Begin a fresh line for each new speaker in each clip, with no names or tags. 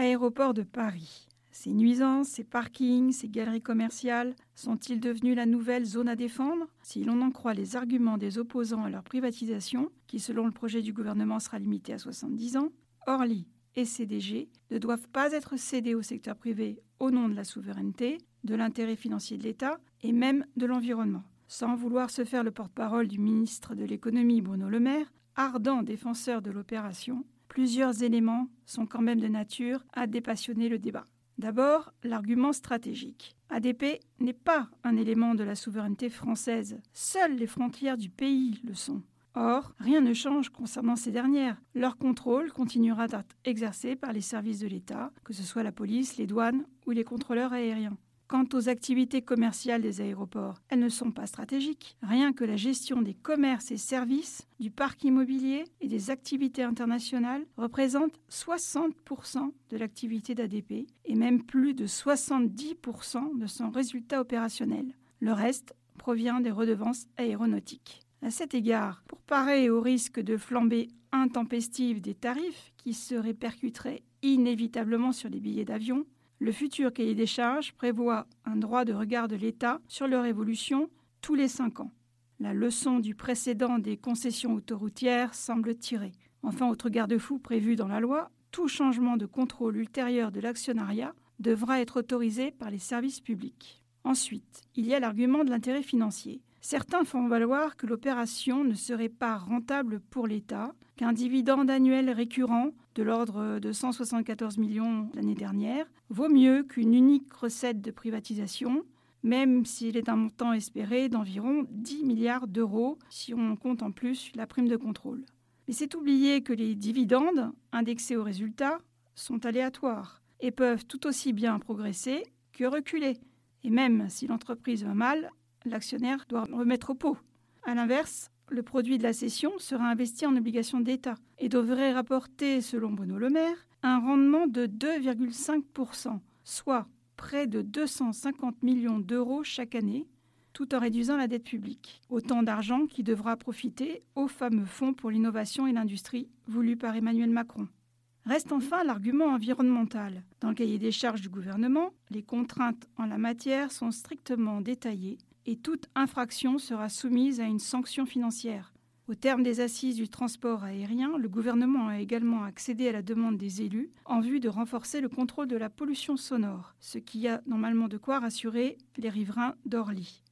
Aéroport de Paris. Ces nuisances, ces parkings, ces galeries commerciales sont-ils devenus la nouvelle zone à défendre? Si l'on en croit les arguments des opposants à leur privatisation, qui selon le projet du gouvernement sera limité à 70 ans, Orly et CDG ne doivent pas être cédés au secteur privé au nom de la souveraineté, de l'intérêt financier de l'État et même de l'environnement. Sans vouloir se faire le porte-parole du ministre de l'économie Bruno Le Maire, ardent défenseur de l'opération, plusieurs éléments sont quand même de nature à dépassionner le débat. D'abord, l'argument stratégique. ADP n'est pas un élément de la souveraineté française. Seules les frontières du pays le sont. Or, rien ne change concernant ces dernières. Leur contrôle continuera d'être exercé par les services de l'État, que ce soit la police, les douanes ou les contrôleurs aériens. Quant aux activités commerciales des aéroports, elles ne sont pas stratégiques. Rien que la gestion des commerces et services, du parc immobilier et des activités internationales représente 60% de l'activité d'ADP et même plus de 70% de son résultat opérationnel. Le reste provient des redevances aéronautiques. À cet égard, pour parer au risque de flambée intempestive des tarifs qui se répercuteraient inévitablement sur les billets d'avion, le futur cahier des charges prévoit un droit de regard de l'État sur leur évolution tous les cinq ans. La leçon du précédent des concessions autoroutières semble tirée. Enfin, autre garde-fou prévu dans la loi, tout changement de contrôle ultérieur de l'actionnariat devra être autorisé par les services publics. Ensuite, il y a l'argument de l'intérêt financier. Certains font valoir que l'opération ne serait pas rentable pour l'État, qu'un dividende annuel récurrent de l'ordre de 174 millions l'année dernière vaut mieux qu'une unique recette de privatisation, même s'il est un montant espéré d'environ 10 milliards d'euros si on compte en plus la prime de contrôle. Mais c'est oublier que les dividendes, indexés aux résultats, sont aléatoires et peuvent tout aussi bien progresser que reculer. Et même si l'entreprise va mal, l'actionnaire doit remettre au pot. A l'inverse, le produit de la cession sera investi en obligations d'État et devrait rapporter, selon Bruno Le Maire, un rendement de 2,5%, soit près de 250 millions d'euros chaque année, tout en réduisant la dette publique. Autant d'argent qui devra profiter au fameux Fonds pour l'innovation et l'industrie voulu par Emmanuel Macron. Reste enfin l'argument environnemental. Dans le cahier des charges du gouvernement, les contraintes en la matière sont strictement détaillées et toute infraction sera soumise à une sanction financière. Au terme des assises du transport aérien, le gouvernement a également accédé à la demande des élus en vue de renforcer le contrôle de la pollution sonore, ce qui a normalement de quoi rassurer les riverains d'Orly.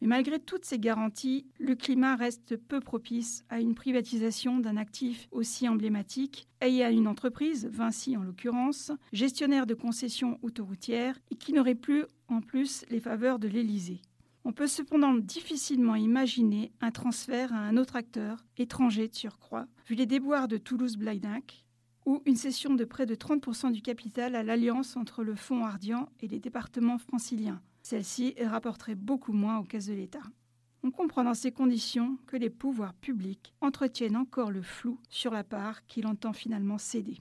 Mais malgré toutes ces garanties, le climat reste peu propice à une privatisation d'un actif aussi emblématique et à une entreprise, Vinci en l'occurrence, gestionnaire de concessions autoroutières et qui n'aurait plus en plus les faveurs de l'Élysée. On peut cependant difficilement imaginer un transfert à un autre acteur, étranger de surcroît, vu les déboires de Toulouse-Blagnac, ou une cession de près de 30% du capital à l'alliance entre le fonds Ardian et les départements franciliens. Celle-ci rapporterait beaucoup moins aux caisses de l'État. On comprend dans ces conditions que les pouvoirs publics entretiennent encore le flou sur la part qu'il entend finalement céder.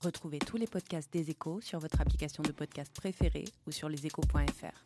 Retrouvez tous les podcasts des échos sur votre application de podcast préférée ou sur leséchos.fr.